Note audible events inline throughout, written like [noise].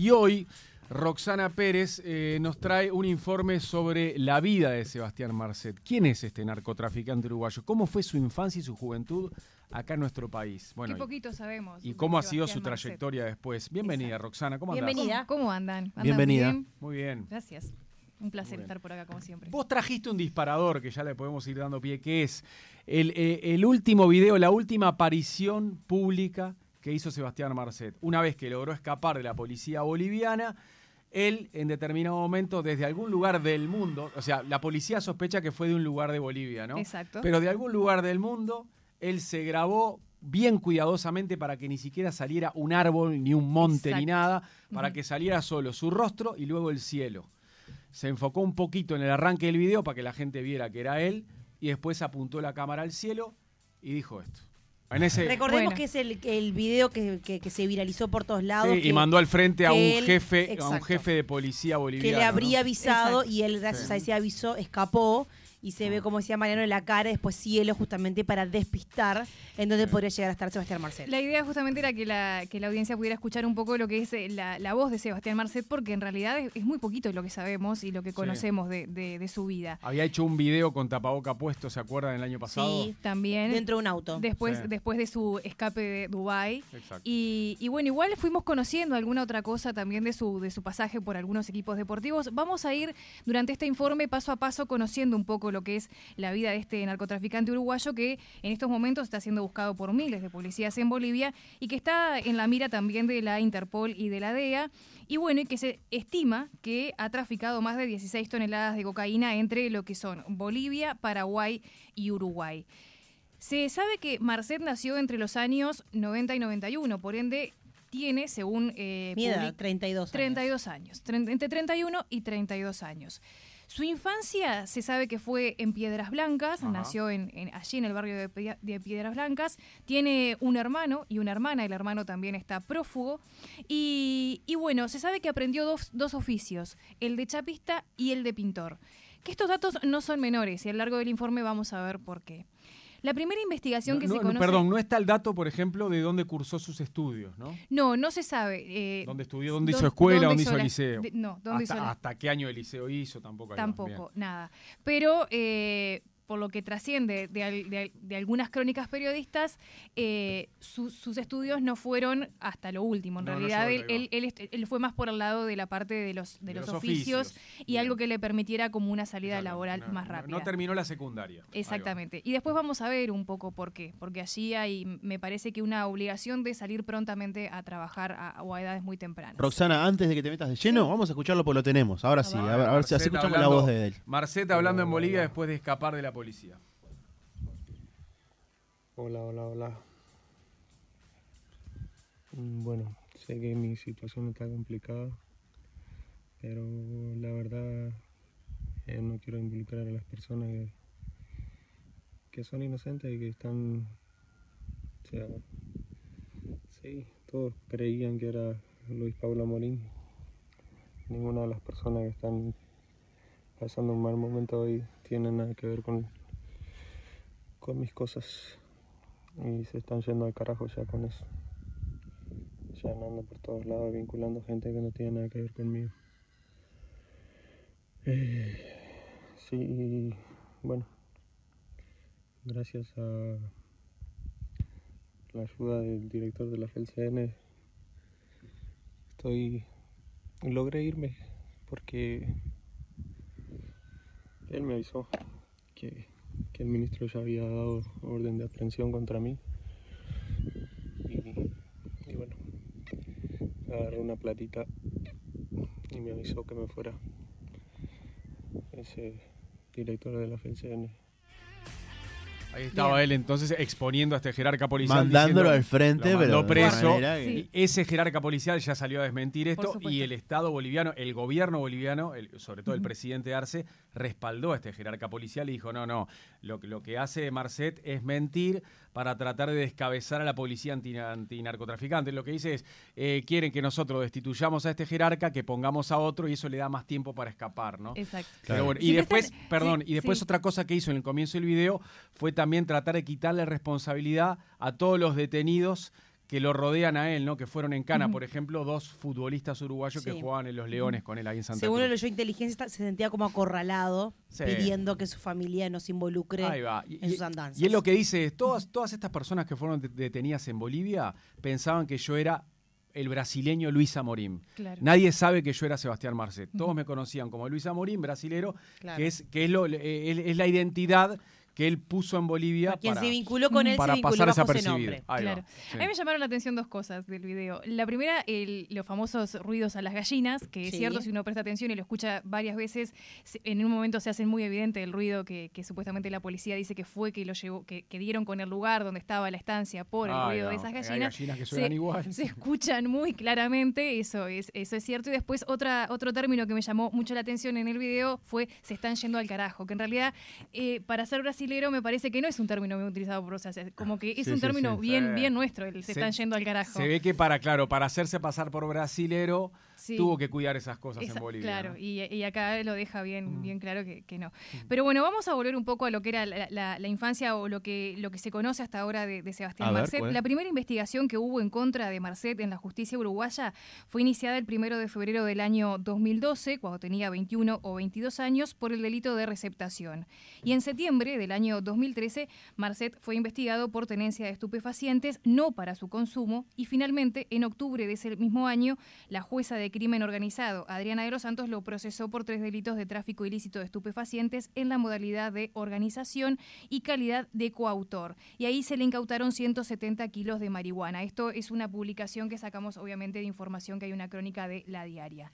Y hoy Roxana Pérez eh, nos trae un informe sobre la vida de Sebastián Marcet. ¿Quién es este narcotraficante uruguayo? ¿Cómo fue su infancia y su juventud acá en nuestro país? Bueno, Qué poquito sabemos. ¿Y cómo ha sido su trayectoria después? Bienvenida, Roxana. ¿Cómo andas? Bienvenida. ¿Cómo, andan? Bienvenida. Muy bien. Gracias. Un placer estar por acá, como siempre. Vos trajiste un disparador que ya le podemos ir dando pie, que es el, eh, el último video, la última aparición pública que hizo Sebastián Marcet. Una vez que logró escapar de la policía boliviana, él en determinado momento desde algún lugar del mundo, o sea, la policía sospecha que fue de un lugar de Bolivia, ¿no? Exacto. Pero de algún lugar del mundo, él se grabó bien cuidadosamente para que ni siquiera saliera un árbol, ni un monte, ni nada, para que saliera solo su rostro y luego el cielo. Se enfocó un poquito en el arranque del video para que la gente viera que era él y después apuntó la cámara al cielo y dijo esto. Recordemos que es el, el video que, se viralizó por todos lados. y mandó al frente a un jefe, a un jefe de policía boliviano. Que le habría avisado y él, gracias a ese aviso, escapó y se ve, como decía Mariano, en la cara, después cielo, justamente para despistar en donde podría llegar a estar Sebastián Marcet. La idea justamente era que la, que la audiencia pudiera escuchar un poco lo que es eh, la, voz de Sebastián Marcet, porque en realidad es, muy poquito lo que sabemos y lo que conocemos de, su vida. Había hecho un video con tapaboca puesto, ¿se acuerdan el año pasado? Sí, también. Dentro de un auto. Después, después de su escape de Dubái. Y, y, bueno, igual fuimos conociendo alguna otra cosa también de su, de su pasaje por algunos equipos deportivos. Vamos a ir durante este informe paso a paso conociendo un poco lo que es la vida de este narcotraficante uruguayo que en estos momentos está siendo buscado por miles de policías en Bolivia y que está en la mira también de la Interpol y de la DEA. Y bueno, y que se estima que ha traficado más de 16 toneladas de cocaína entre lo que son Bolivia, Paraguay y Uruguay. Se sabe que Marcet nació entre los años 90 y 91, por ende tiene, según... Eh, 32 32 años. Entre 31 y 32 años. Su infancia se sabe que fue en Piedras Blancas, nació en, allí en el barrio de, Piedras Blancas, tiene un hermano y una hermana, el hermano también está prófugo, y, bueno, se sabe que aprendió dos, dos oficios, el de chapista y el de pintor. Que estos datos no son menores y a lo largo del informe vamos a ver por qué. La primera investigación que se conoce... perdón, no está el dato, por ejemplo, de dónde cursó sus estudios, ¿no? No, no se sabe. Eh, ¿Dónde estudió? ¿Dónde hizo escuela? ¿Dónde, hizo, liceo? no, ¿dónde hasta, hizo ¿Hasta qué año de liceo hizo? Tampoco. Tampoco, nada. Pero eh, por lo que trasciende de, algunas crónicas periodistas, eh, sus estudios no fueron hasta lo último. En realidad, él, fue más por el lado de la parte de los, de, los, oficios, y algo que le permitiera como una salida laboral más rápida. No, terminó la secundaria. Exactamente. Y después vamos a ver un poco por qué. Porque allí hay, me parece que una obligación de salir prontamente a trabajar a, o a edades muy tempranas. Roxana, antes de que te metas de lleno, vamos a escucharlo porque lo tenemos. Ahora sí, a ver, si escuchamos la voz de él. Marceta hablando en Bolivia después de escapar de la policía. Hola, hola, hola. Mm, bueno, sé que mi situación está complicada, pero la verdad eh, no quiero involucrar a las personas que, son inocentes y que están... O sea, sí, todos creían que era Luis Pablo Morín. Ninguna de las personas que están pasando un mal momento hoy tiene nada que ver con con mis cosas y se están yendo al carajo ya con eso. Ya andando por todos lados vinculando gente que no tiene nada que ver conmigo. Eh, sí, bueno, gracias a la ayuda del director de la FELCN estoy logré irme porque él me avisó que que el ministro ya había dado orden de aprehensión contra mí. Y, bueno, agarré una platita y me avisó que me fuera ese director de la FCN. Ahí estaba él entonces exponiendo a este jerarca policial. Mandándolo al frente, pero preso. Ese jerarca policial ya salió a desmentir esto y el Estado boliviano, el gobierno boliviano, sobre todo el presidente Arce, respaldó a este jerarca policial y dijo, no, no, lo, lo que hace Marcet es mentir para tratar de descabezar a la policía antinarcotraficante. Lo que dice es, eh, quieren que nosotros destituyamos a este jerarca, que pongamos a otro y eso le da más tiempo para escapar, ¿no? Exacto. y después, perdón, y después otra cosa que hizo en el comienzo del video fue también tratar de quitarle responsabilidad a todos los detenidos que lo rodean a él, ¿no? Que fueron en Cana, por ejemplo, dos futbolistas uruguayos que jugaban en los Leones con él ahí en Santa Según Cruz. lo yo inteligencia se sentía como acorralado, pidiendo que su familia no se involucre en sus andanzas. Y él lo que dice es, todas, todas estas personas que fueron detenidas en Bolivia pensaban que yo era el brasileño Luis Amorim. Nadie sabe que yo era Sebastián Marcet. Todos me conocían como Luis Amorim, brasilero, que es que es, lo, eh, es la identidad que él puso en Bolivia. Quien se vinculó con él para se pasar nombre. Claro. A mí me llamaron la atención dos cosas del video. La primera, los famosos ruidos a las gallinas, que es cierto, si uno presta atención y lo escucha varias veces, en un momento se hace muy evidente el ruido que, supuestamente la policía dice que fue que lo llevó, que, dieron con el lugar donde estaba la estancia por el ruido de esas gallinas. Hay gallinas que suenan se, igual. [laughs] Se escuchan muy claramente, eso es, eso es cierto. Y después otra, otro término que me llamó mucho la atención en el video fue se están yendo al carajo, que en realidad eh, para ser brasilero me parece que no es un término bien utilizado por, o sea, como que es un término bien, bien nuestro, el se, están yendo al carajo. Se ve que para, claro, para hacerse pasar por brasilero, tuvo que cuidar esas cosas en Bolivia. Claro, y, acá lo deja bien, mm. bien claro que, no. Mm. Pero bueno, vamos a volver un poco a lo que era la, infancia o lo que, lo que se conoce hasta ahora de, Sebastián Marcet. la primera investigación que hubo en contra de Marcet en la justicia uruguaya fue iniciada el primero de febrero del año 2012, cuando tenía 21 o 22 años, por el delito de receptación. Y en septiembre del año 2013, Marcet fue investigado por tenencia de estupefacientes, no para su consumo, y finalmente, en octubre de ese mismo año, la jueza de crimen organizado, Adriana de los Santos, lo procesó por tres delitos de tráfico ilícito de estupefacientes en la modalidad de organización y calidad de coautor. Y ahí se le incautaron 170 kilos de marihuana. Esto es una publicación que sacamos, obviamente, de información que hay una crónica de la diaria.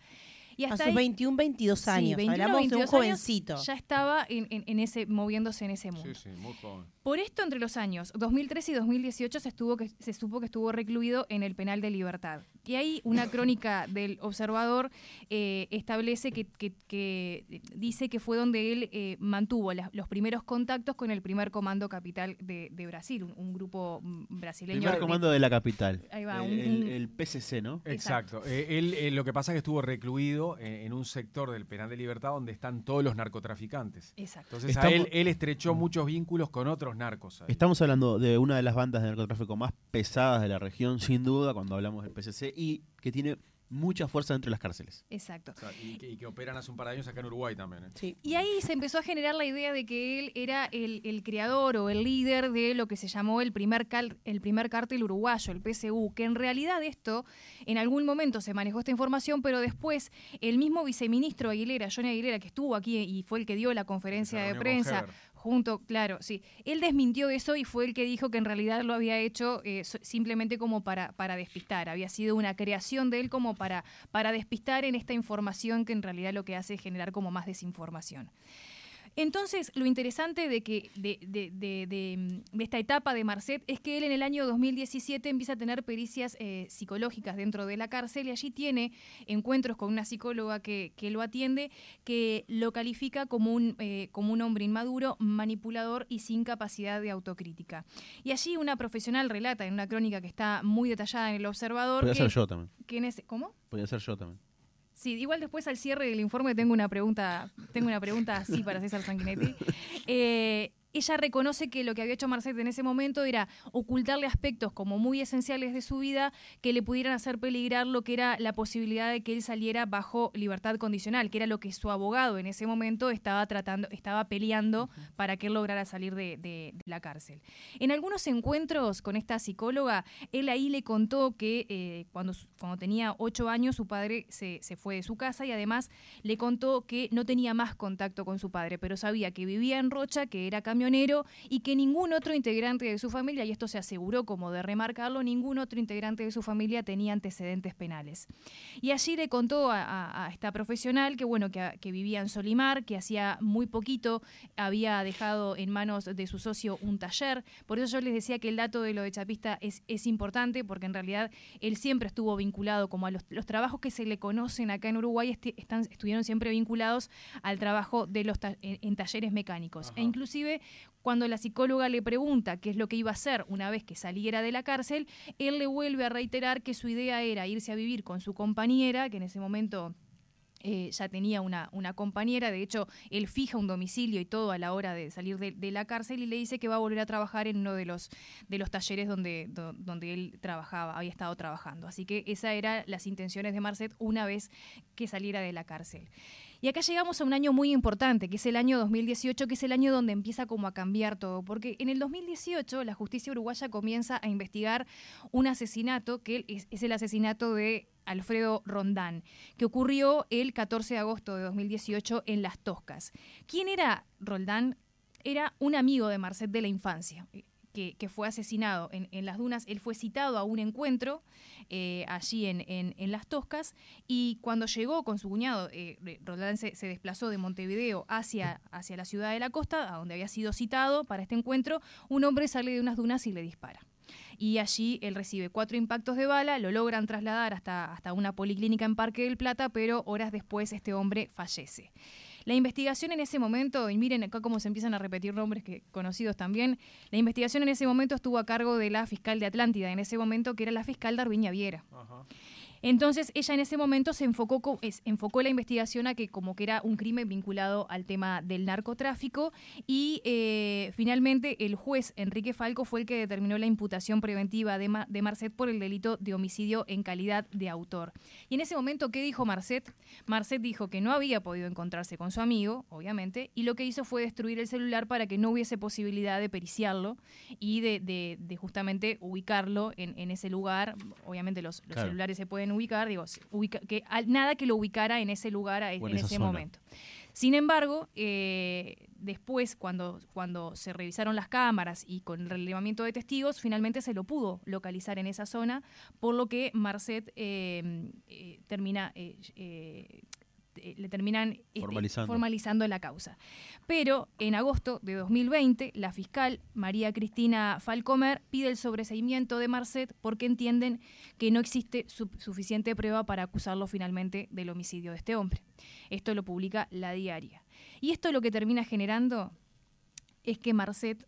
Y hasta a sus 21, 22 años. Hablamos de un jovencito. ya estaba en, ese, moviéndose en ese mundo. Sí, sí, muy joven. Por esto, entre los años 2013 y 2018 se, estuvo que, se supo que estuvo recluido en el penal de libertad. Y ahí una [laughs] crónica del observador eh, establece que, dice que fue donde él eh, mantuvo los primeros contactos con el primer comando capital de, Brasil, un, grupo brasileño. Primer comando de la capital. Ahí va, el, PCC, ¿no? Exacto. Eh, él, lo que pasa es que estuvo recluido en, un sector del penal de libertad donde están todos los narcotraficantes. Exacto. Entonces a él, él estrechó mm. muchos vínculos con otros narcos. Estamos hablando de una de las bandas de narcotráfico más pesadas de la región, sin duda, cuando hablamos del PCC, y que tiene mucha fuerza dentro de las cárceles. Exacto. y, que, operan hace un par de años acá en Uruguay también. ¿eh? Sí. Y ahí se empezó a generar la idea de que él era el, creador o el líder de lo que se llamó el primer, el primer cártel uruguayo, el PSU, que en realidad esto, en algún momento se manejó esta información, pero después el mismo viceministro Aguilera, Johnny Aguilera, que estuvo aquí y fue el que dio la conferencia de prensa, junto, claro, sí. Él desmintió eso y fue el que dijo que en realidad lo había hecho eh, simplemente como para, para despistar. Había sido una creación de él como para, para despistar en esta información que en realidad lo que hace es generar como más desinformación. Entonces, lo interesante de, que, de, de, de, esta etapa de Marcet es que él en el año 2017 empieza a tener pericias eh, psicológicas dentro de la cárcel y allí tiene encuentros con una psicóloga que, que lo atiende, que lo califica como un, eh, como un hombre inmaduro, manipulador y sin capacidad de autocrítica. Y allí una profesional relata en una crónica que está muy detallada en El Observador. Podría ser yo también. ¿Cómo? Podría ser yo también. Sí, igual después al cierre del informe tengo una pregunta, tengo una pregunta así para César Sanguinetti. [laughs] Eh, ella reconoce que lo que había hecho Marcet en ese momento era ocultarle aspectos como muy esenciales de su vida que le pudieran hacer peligrar lo que era la posibilidad de que él saliera bajo libertad condicional, que era lo que su abogado en ese momento estaba tratando, estaba peleando para que él lograra salir de, la cárcel. En algunos encuentros con esta psicóloga, él ahí le contó que eh, cuando, cuando tenía ocho años su padre se, se fue de su casa y además le contó que no tenía más contacto con su padre, pero sabía que vivía en Rocha, que era camión y que ningún otro integrante de su familia, y esto se aseguró como de remarcarlo, ningún otro integrante de su familia tenía antecedentes penales. Y allí le contó a, esta profesional que, bueno, que, vivía en Solimar, que hacía muy poquito había dejado en manos de su socio un taller. Por eso yo les decía que el dato de lo de Chapista es, es importante, porque en realidad él siempre estuvo vinculado como a los, trabajos que se le conocen acá en Uruguay, están, estuvieron siempre vinculados al trabajo de los en, talleres mecánicos. E inclusive cuando la psicóloga le pregunta qué es lo que iba a hacer una vez que saliera de la cárcel, él le vuelve a reiterar que su idea era irse a vivir con su compañera, que en ese momento eh, ya tenía una, compañera, de hecho, él fija un domicilio y todo a la hora de salir de, la cárcel y le dice que va a volver a trabajar en uno de los, de los talleres donde, donde él trabajaba, había estado trabajando. Así que esas eran las intenciones de Marcet una vez que saliera de la cárcel. Y acá llegamos a un año muy importante, que es el año 2018, que es el año donde empieza como a cambiar todo, porque en el 2018 la justicia uruguaya comienza a investigar un asesinato, que es, el asesinato de Alfredo Rondán, que ocurrió el 14 de agosto de 2018 en Las Toscas. ¿Quién era Roldán? Era un amigo de Marcet de la infancia que, fue asesinado en, las dunas, él fue citado a un encuentro eh, allí en, Las Toscas y cuando llegó con su cuñado, eh, Roldán se, desplazó de Montevideo hacia, hacia la ciudad de la costa, a donde había sido citado para este encuentro, un hombre sale de unas dunas y le dispara y allí él recibe cuatro impactos de bala, lo logran trasladar hasta, hasta una policlínica en Parque del Plata, pero horas después este hombre fallece. La investigación en ese momento, y miren acá cómo se empiezan a repetir nombres que, conocidos también, la investigación en ese momento estuvo a cargo de la fiscal de Atlántida, en ese momento que era la fiscal Darviña Viera. Entonces ella en ese momento se enfocó, enfocó la investigación a que como que era un crimen vinculado al tema del narcotráfico y eh, finalmente el juez Enrique Falco fue el que determinó la imputación preventiva de, de Marcet por el delito de homicidio en calidad de autor. Y en ese momento, ¿qué dijo Marcet? Marcet dijo que no había podido encontrarse con su amigo, obviamente, y lo que hizo fue destruir el celular para que no hubiese posibilidad de periciarlo y de, justamente ubicarlo en, ese lugar. Obviamente los, celulares se pueden ubicar, digo, que nada que lo ubicara en ese lugar en, ese momento. Sin embargo, eh, después, cuando, cuando se revisaron las cámaras y con el relevamiento de testigos, finalmente se lo pudo localizar en esa zona, por lo que Marcet eh, eh, termina eh, le terminan este, formalizando. la causa. Pero en agosto de 2020, la fiscal María Cristina Falcomer pide el sobreseimiento de Marcet porque entienden que no existe suficiente prueba para acusarlo finalmente del homicidio de este hombre. Esto lo publica La Diaria. Y esto lo que termina generando es que Marcet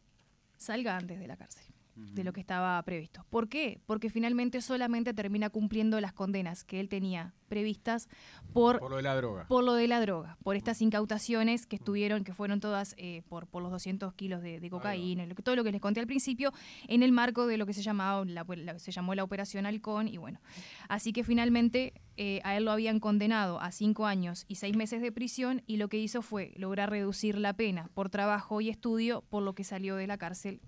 salga antes de la cárcel de lo que estaba previsto. ¿Por qué? Porque finalmente solamente termina cumpliendo las condenas que él tenía previstas por, por lo de la droga. Por lo de la droga, por estas incautaciones que estuvieron, que fueron todas eh, por, por los 200 kilos de, cocaína, todo lo que les conté al principio, en el marco de lo que se, llamaba, la, se llamó la Operación Halcón, y bueno. Así que finalmente eh, a él lo habían condenado a cinco años y seis meses de prisión, y lo que hizo fue lograr reducir la pena por trabajo y estudio, por lo que salió de la cárcel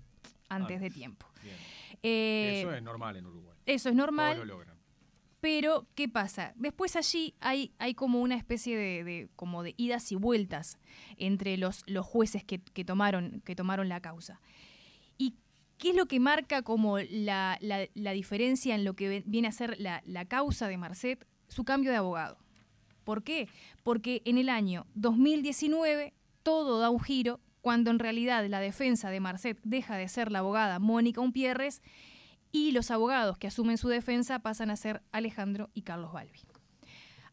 antes de tiempo. Eh, eso es normal en Uruguay. Eso es normal. Pero, ¿qué pasa? Después allí hay, hay como una especie de, como de idas y vueltas entre los, los jueces que, tomaron, que tomaron la causa. ¿Y qué es lo que marca como la, diferencia en lo que viene a ser la, la causa de Marcet? Su cambio de abogado. ¿Por qué? Porque en el año 2019 todo da un giro cuando en realidad la defensa de Marcet deja de ser la abogada Mónica Umpierres y los abogados que asumen su defensa pasan a ser Alejandro y Carlos Balbi.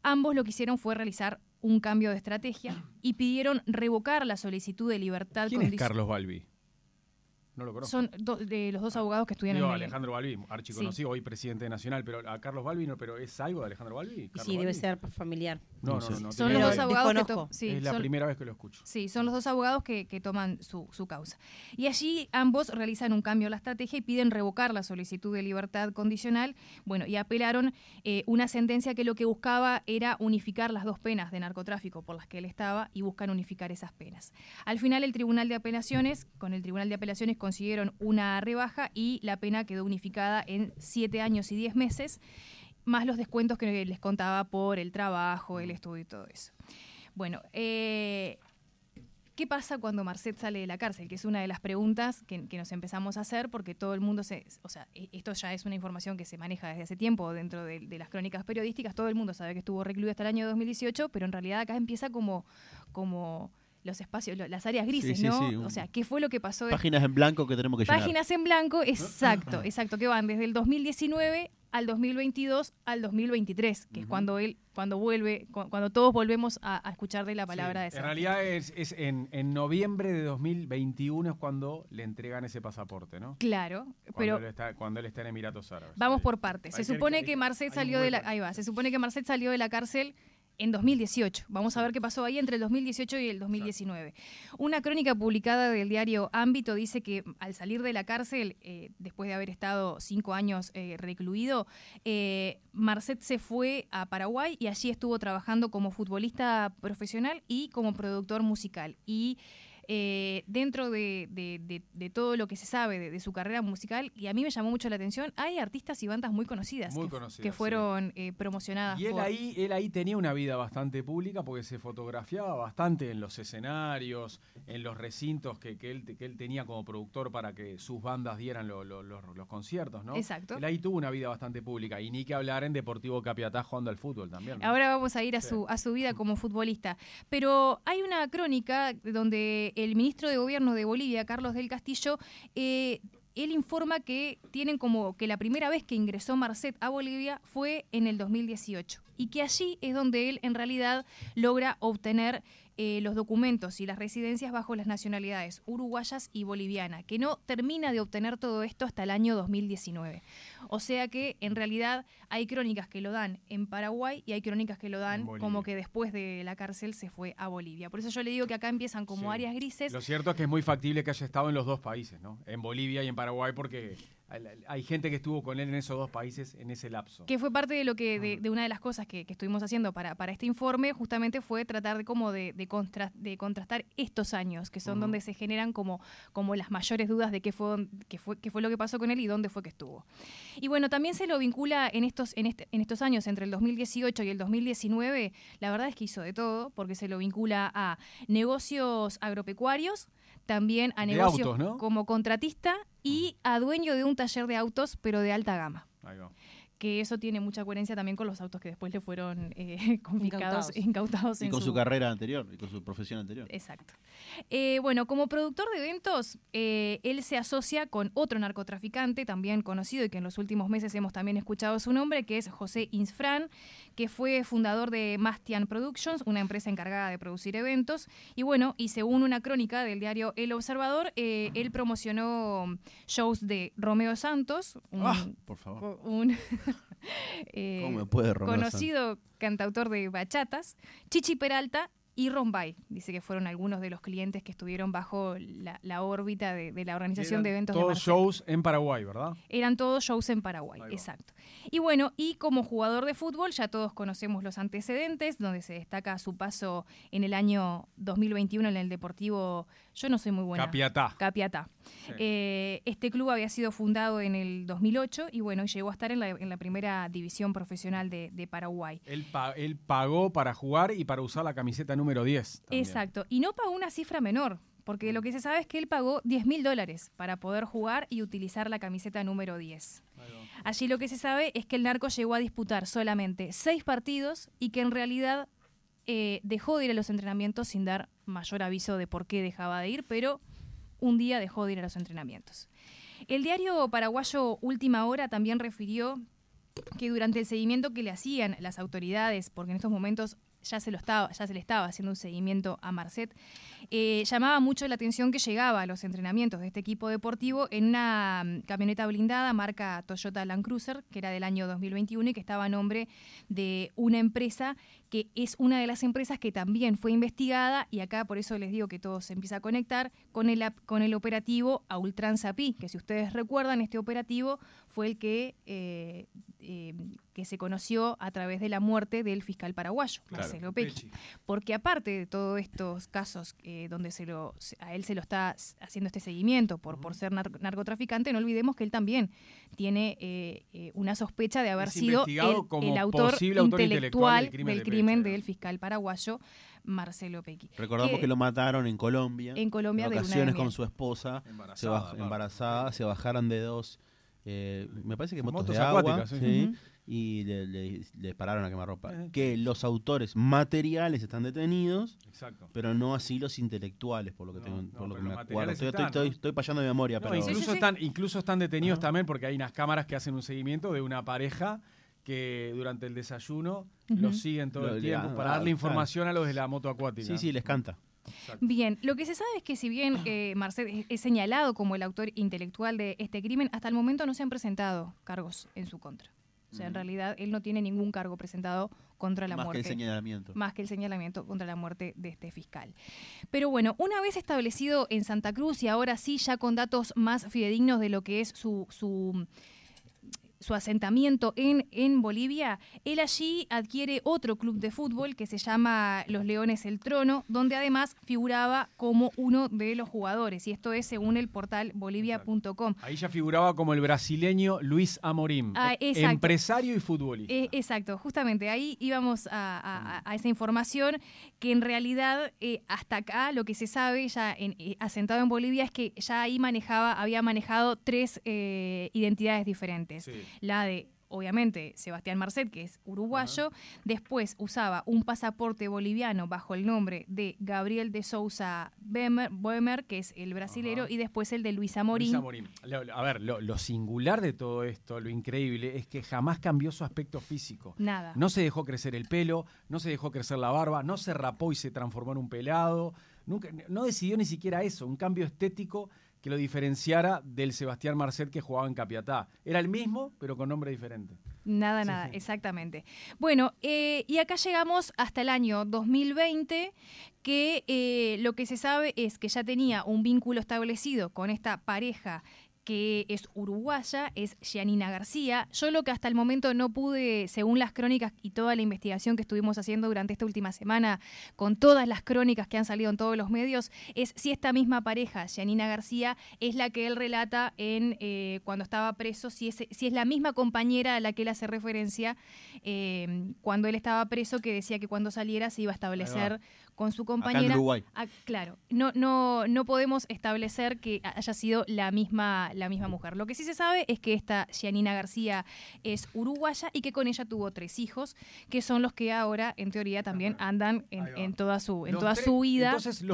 Ambos lo que hicieron fue realizar un cambio de estrategia y pidieron revocar la solicitud de libertad ¿Quién es Carlos Balbi? No lo conozco. Son de los dos abogados que estudian en el... Alejandro Balbi, archiconocido, hoy presidente nacional, pero a Carlos Balbi no, pero ¿es algo de Alejandro Balbi? Sí, debe ser familiar. No, no, no. son los dos abogados que Es la primera vez que lo escucho. Sí, son los dos abogados que, toman su, causa. Y allí ambos realizan un cambio a la estrategia y piden revocar la solicitud de libertad condicional. Bueno, y apelaron eh, una sentencia que lo que buscaba era unificar las dos penas de narcotráfico por las que él estaba y buscan unificar esas penas. Al final el Tribunal de Apelaciones, con el Tribunal de Apelaciones consiguieron una rebaja y la pena quedó unificada en siete años y diez meses, más los descuentos que les contaba por el trabajo, el estudio y todo eso. Bueno, eh, ¿Qué pasa cuando Marcet sale de la cárcel? Que es una de las preguntas que, nos empezamos a hacer porque todo el mundo se... O sea, e, esto ya es una información que se maneja desde hace tiempo dentro de, las crónicas periodísticas. Todo el mundo sabe que estuvo recluido hasta el año 2018, pero en realidad acá empieza como... como los espacios, las áreas grises, ¿no? o sea, ¿qué fue lo que pasó? Páginas en blanco que tenemos que llenar. Páginas en blanco, exacto, exacto, que van desde el 2019 al 2022 al 2023, que es cuando él, cuando vuelve, cuando todos volvemos a, escuchar de la palabra de En realidad es, en, noviembre de 2021 es cuando le entregan ese pasaporte, ¿no? Claro, pero él está, cuando él está en Emiratos Árabes. Vamos por partes. Se supone que, Marcet salió de la, ahí va, se supone que Marcet salió de la cárcel en 2018. Vamos a ver qué pasó ahí entre el 2018 y el 2019. Una crónica publicada del diario Ámbito dice que al salir de la cárcel, eh, después de haber estado cinco años eh, recluido, eh, Marcet se fue a Paraguay y allí estuvo trabajando como futbolista profesional y como productor musical. Y eh, dentro de, todo lo que se sabe de, su carrera musical, y a mí me llamó mucho la atención, hay artistas y bandas muy conocidas, que, fueron eh, promocionadas. Y él, ahí, él ahí tenía una vida bastante pública porque se fotografiaba bastante en los escenarios, en los recintos que, él, que él tenía como productor para que sus bandas dieran los conciertos, ¿no? Exacto. Él ahí tuvo una vida bastante pública, y ni que hablar en Deportivo Capiatá jugando al fútbol también. Ahora vamos a ir a, su, a su vida [laughs] como futbolista. Pero hay una crónica donde el ministro de Gobierno de Bolivia, Carlos del Castillo, eh, él informa que tienen como que la primera vez que ingresó Marcet a Bolivia fue en el 2018 y que allí es donde él en realidad logra obtener eh, los documentos y las residencias bajo las nacionalidades uruguayas y boliviana, que no termina de obtener todo esto hasta el año 2019. O sea que en realidad hay crónicas que lo dan en Paraguay y hay crónicas que lo dan como que después de la cárcel se fue a Bolivia. Por eso yo le digo que acá empiezan como áreas grises. Lo cierto es que es muy factible que haya estado en los dos países, ¿no? En Bolivia y en Paraguay porque hay gente que estuvo con él en esos dos países en ese lapso. Que fue parte de lo que de, una de las cosas que, estuvimos haciendo para, para este informe, justamente fue tratar de como de, de, contrastar estos años, que son donde se generan como, como las mayores dudas de qué fue, qué fue, qué fue lo que pasó con él y dónde fue que estuvo. Y bueno, también se lo vincula en estos, en, este, en estos años, entre el 2018 y el 2019, la verdad es que hizo de todo, porque se lo vincula a negocios agropecuarios, también a negocios como contratista y a dueño de un taller de autos, pero de alta gama. Que eso tiene mucha coherencia también con los autos que después le fueron eh, [laughs] confiscados, incautados. y con su, carrera anterior, y con su profesión anterior. Exacto. Eh, bueno, como productor de eventos, eh, él se asocia con otro narcotraficante, también conocido y que en los últimos meses hemos también escuchado su nombre, que es José Insfran, que fue fundador de Mastian Productions, una empresa encargada de producir eventos. Y bueno, y según una crónica del diario El Observador, él promocionó shows de Romeo Santos. Ah, por favor. Un [laughs] eh, conocido cantautor de bachatas, Chichi Peralta y Rombay. Dice que fueron algunos de los clientes que estuvieron bajo la, órbita de, la organización de eventos. Todos shows en Paraguay, ¿verdad? Eran todos shows en Paraguay, exacto. Y bueno, y como jugador de fútbol, ya todos conocemos los antecedentes, donde se destaca su paso en el año 2021 en el Deportivo, yo no soy muy buena. Capiatá. Capiatá. Eh, este club había sido fundado en el 2008 y bueno, llegó a estar en la, primera división profesional de, Paraguay. Él, él, pagó para jugar y para usar la camiseta número 10. Exacto, y no pagó una cifra menor. Porque lo que se sabe es que él pagó 10 mil dólares para poder jugar y utilizar la camiseta número 10. Allí lo que se sabe es que el narco llegó a disputar solamente seis partidos y que en realidad eh, dejó de ir a los entrenamientos sin dar mayor aviso de por qué dejaba de ir, pero un día dejó de ir a los entrenamientos. El diario paraguayo Última Hora también refirió que durante el seguimiento que le hacían las autoridades, porque en estos momentos ya se, lo estaba, ya se le estaba haciendo un seguimiento a Marcet, eh, llamaba mucho la atención que llegaba a los entrenamientos de este equipo deportivo en una mm, camioneta blindada marca Toyota Land Cruiser, que era del año 2021 y que estaba a nombre de una empresa que es una de las empresas que también fue investigada, y acá por eso les digo que todo se empieza a conectar, con el, con el operativo a Ultranza que si ustedes recuerdan, este operativo fue el que eh, eh, que se conoció a través de la muerte del fiscal paraguayo, Marcelo Pecci. Porque aparte de todos estos casos eh, donde se lo, a él se lo está haciendo este seguimiento por, por ser narcotraficante, no olvidemos que él también tiene eh, una sospecha de haber sido el, autor, intelectual, del crimen, del, fiscal paraguayo. Marcelo Pecci. Recordamos que, lo mataron en Colombia. En Colombia, de ocasiones con su esposa, embarazada, se bajaron de dos eh, me parece que motos, de agua, y le, le, pararon a quemarropa. ropa Que los autores materiales están detenidos, pero no así los intelectuales, por lo que, tengo, por lo que me acuerdo. Estoy, estoy, estoy, de memoria. pero... Incluso, están, incluso están detenidos también porque hay unas cámaras que hacen un seguimiento de una pareja que durante el desayuno los siguen todo el tiempo para darle información a los de la moto acuática. Sí, sí, les canta. Bien, lo que se sabe es que si bien [clears throat] eh, es señalado como el autor intelectual de este crimen, hasta el momento no se han presentado cargos en su contra. O sea, en realidad él no tiene ningún cargo presentado contra la muerte. Más que el señalamiento. Más que el señalamiento contra la muerte de este fiscal. Pero bueno, una vez establecido en Santa Cruz y ahora sí ya con datos más fidedignos de lo que es su, su su asentamiento en, en Bolivia, él allí adquiere otro club de fútbol que se llama Los Leones El Trono, donde además figuraba como uno de los jugadores, y esto es según el portal bolivia.com. Ahí ya figuraba como el brasileño Luis Amorim, ah, empresario y futbolista. Eh, exacto, justamente ahí íbamos a, esa información que en realidad eh, hasta acá lo que se sabe ya en, eh, asentado en Bolivia es que ya ahí manejaba, había manejado tres identidades diferentes la de obviamente Sebastián Marcet, que es uruguayo, después usaba un pasaporte boliviano bajo el nombre de Gabriel de Sousa Boemer, que es el brasilero, y después el de Luis Amorín. A ver, lo, singular de todo esto, lo increíble, es que jamás cambió su aspecto físico. Nada. No se dejó crecer el pelo, no se dejó crecer la barba, no se rapó y se transformó en un pelado. Nunca, no decidió ni siquiera eso, un cambio estético que lo diferenciara del Sebastián Marcet que jugaba en Capiatá. Era el mismo, pero con nombre diferente. Nada, nada, exactamente. Bueno, eh, y acá llegamos hasta el año 2020, que eh, lo que se sabe es que ya tenía un vínculo establecido con esta pareja que es uruguaya, es Gianina García. Yo lo que hasta el momento no pude, según las crónicas y toda la investigación que estuvimos haciendo durante esta última semana, con todas las crónicas que han salido en todos los medios, es si esta misma pareja, Gianina García, es la que él relata en eh, cuando estaba preso, si es, si es la misma compañera a la que él hace referencia eh, cuando él estaba preso, que decía que cuando saliera se iba a establecer con su compañera. Ah, claro, no, no, no podemos establecer que haya sido la misma, la misma mujer. Lo que sí se sabe es que esta Gianina García es uruguaya y que con ella tuvo tres hijos, que son los que ahora, en teoría, también andan en, toda su, en toda su vida. Entonces,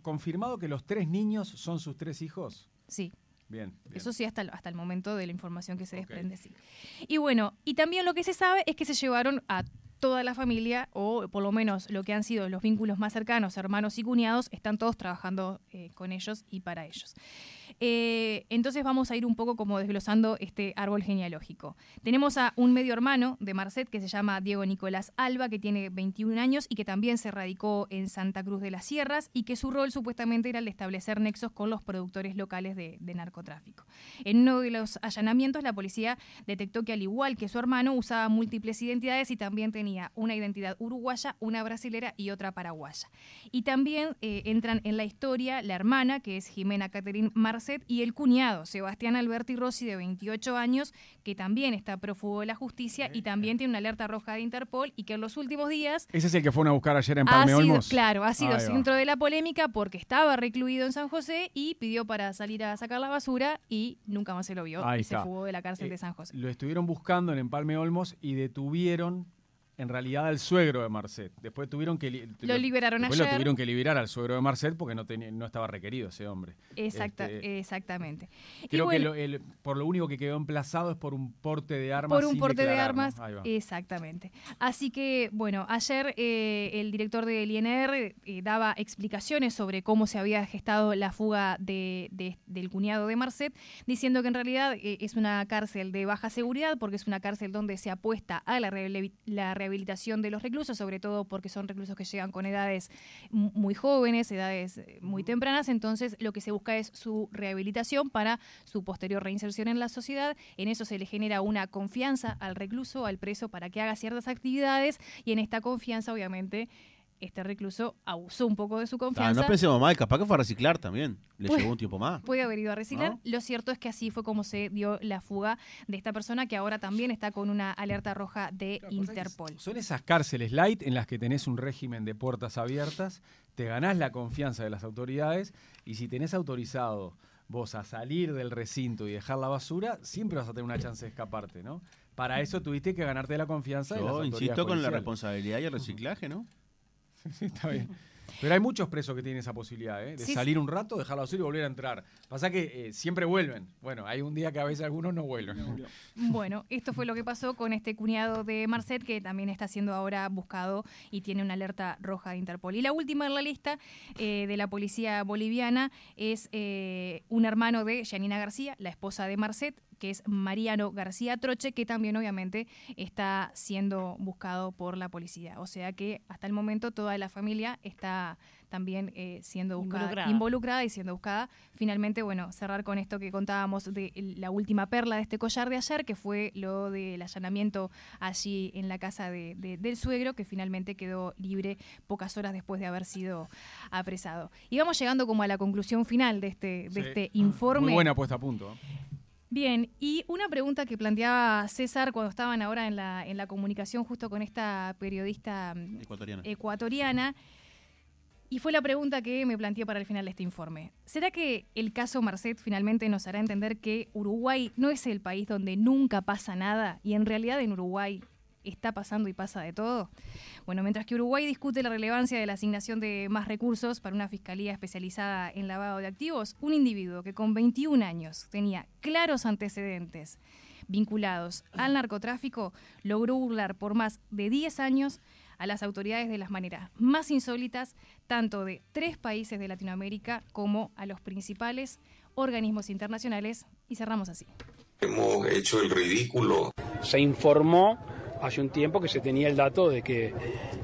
confirmado que los tres niños son sus tres hijos. Sí. Bien, Eso sí, hasta, hasta el momento de la información que se desprende, sí. Y bueno, y también lo que se sabe es que se llevaron a toda la familia, o por lo menos lo que han sido los vínculos más cercanos, hermanos y cuñados, están todos trabajando eh, con ellos y para ellos. Eh, entonces vamos a ir un poco como desglosando este árbol genealógico. Tenemos a un medio hermano de Marcet que se llama Diego Nicolás Alba, que tiene 21 años y que también se radicó en Santa Cruz de las Sierras y que su rol supuestamente era el de establecer nexos con los productores locales de, narcotráfico. En uno de los allanamientos la policía detectó que al igual que su hermano usaba múltiples identidades y también tenía una identidad uruguaya, una brasilera y otra paraguaya. Y también eh, entran en la historia la hermana, que es Jimena Caterín Marcet, y el cuñado, Sebastián Alberti Rossi, de 28 años, que también está prófugo de la justicia y también tiene una alerta roja de Interpol y que en los últimos días... Ese es el que fueron a buscar ayer en Palme Olmos. Claro, ha sido centro de la polémica porque estaba recluido en San José y pidió para salir a sacar la basura y nunca más se lo vio y se fugó de la cárcel de eh, San José. Lo estuvieron buscando en Empalme Olmos y detuvieron en realidad al suegro de Marcet. Después tuvieron que lo liberaron después lo tuvieron que liberar al suegro de Marcet porque no tenía, no estaba requerido ese hombre. Exacta, este, exactamente. Creo que por lo único que quedó emplazado es por un porte de armas. Por un porte de armas, exactamente. Así que bueno, ayer eh, el director del INR eh, daba explicaciones sobre cómo se había gestado la fuga de, del cuñado de Marcet, diciendo que en realidad eh, es una cárcel de baja seguridad porque es una cárcel donde se apuesta a la, la rehabilitación de los reclusos, sobre todo porque son reclusos que llegan con edades muy jóvenes, edades eh, muy tempranas, entonces lo que se busca es su rehabilitación para su posterior reinserción en la sociedad. En eso se le genera una confianza al recluso, al preso, para que haga ciertas actividades. Y en esta confianza, obviamente, este recluso abusó un poco de su confianza. no pensemos mal, capaz que fue a reciclar también. Le llevó un tiempo más. Puede haber ido a reciclar. Lo cierto es que así fue como se dio la fuga de esta persona que ahora también está con una alerta roja de Interpol. Son esas cárceles light en las que tenés un régimen de puertas abiertas, te ganás la confianza de las autoridades y si tenés autorizado vos a salir del recinto y dejar la basura, siempre vas a tener una chance de escaparte, ¿no? Para eso tuviste que ganarte la confianza de las autoridades insisto con la responsabilidad y el reciclaje, ¿no? [laughs] Sí, está bien. Pero hay muchos presos que tienen esa posibilidad, ¿eh? de salir un rato, dejarlo azul y volver a entrar. Pasa que eh, siempre vuelven. Bueno, hay un día que a veces algunos no vuelven. [laughs] Bueno, esto fue lo que pasó con este cuñado de Marcet, que también está siendo ahora buscado y tiene una alerta roja de Interpol. Y la última en la lista eh, de la policía boliviana es un hermano de Janina García, la esposa de Marcet, que es Mariano García Troche, que también obviamente está siendo buscado por la policía. O sea que hasta el momento toda la familia está también eh, siendo buscada, involucrada. y siendo buscada. Finalmente, bueno, cerrar con esto que contábamos de la última perla de este collar de ayer, que fue lo del allanamiento allí en la casa de, del suegro, que finalmente quedó libre pocas horas después de haber sido apresado. Y vamos llegando como a la conclusión final de este, de este informe. Muy buena puesta a punto. Bien, y una pregunta que planteaba César cuando estaban ahora en la, en la comunicación justo con esta periodista mm, ecuatoriana y fue la pregunta que me planteé para el final de este informe. ¿Será que el caso Marcet finalmente nos hará entender que Uruguay no es el país donde nunca pasa nada y en realidad en Uruguay está pasando y pasa de todo? Bueno, mientras que Uruguay discute la relevancia de la asignación de más recursos para una fiscalía especializada en lavado de activos, un individuo que con 21 años tenía claros antecedentes vinculados al narcotráfico logró burlar por más de 10 años a las autoridades de las maneras más insólitas, tanto de tres países de Latinoamérica como a los principales organismos internacionales. Y cerramos así. Hemos hecho el ridículo. Se informó hace un tiempo que se tenía el dato de que,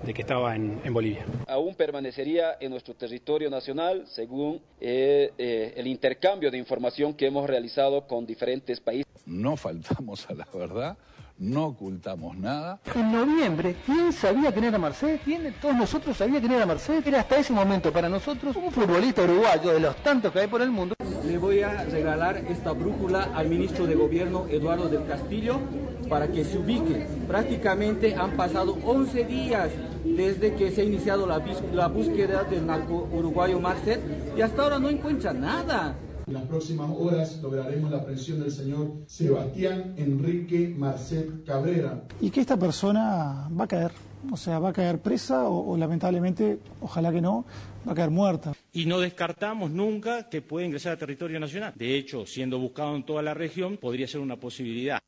de que estaba en, Bolivia. Aún permanecería en nuestro territorio nacional según eh, eh, el intercambio de información que hemos realizado con diferentes países. No faltamos a la verdad no ocultamos nada. En noviembre, ¿quién sabía quién era Mercedes? ¿Quién todos nosotros sabíamos quién era Mercedes? Era hasta ese momento para nosotros un futbolista uruguayo de los tantos que hay por el mundo. Le voy a regalar esta brújula al ministro de Gobierno Eduardo del Castillo para que se ubique. Prácticamente han pasado 11 días desde que se ha iniciado la, la búsqueda del narco uruguayo Marcet y hasta ahora no encuentra nada. En las próximas horas lograremos la aprehensión del señor Sebastián Enrique Marcet Cabrera. Y que esta persona va a caer, o sea, va a caer presa o, lamentablemente, ojalá que no, va a caer muerta. Y no descartamos nunca que pueda ingresar a territorio nacional. De hecho, siendo buscado en toda la región, podría ser una posibilidad.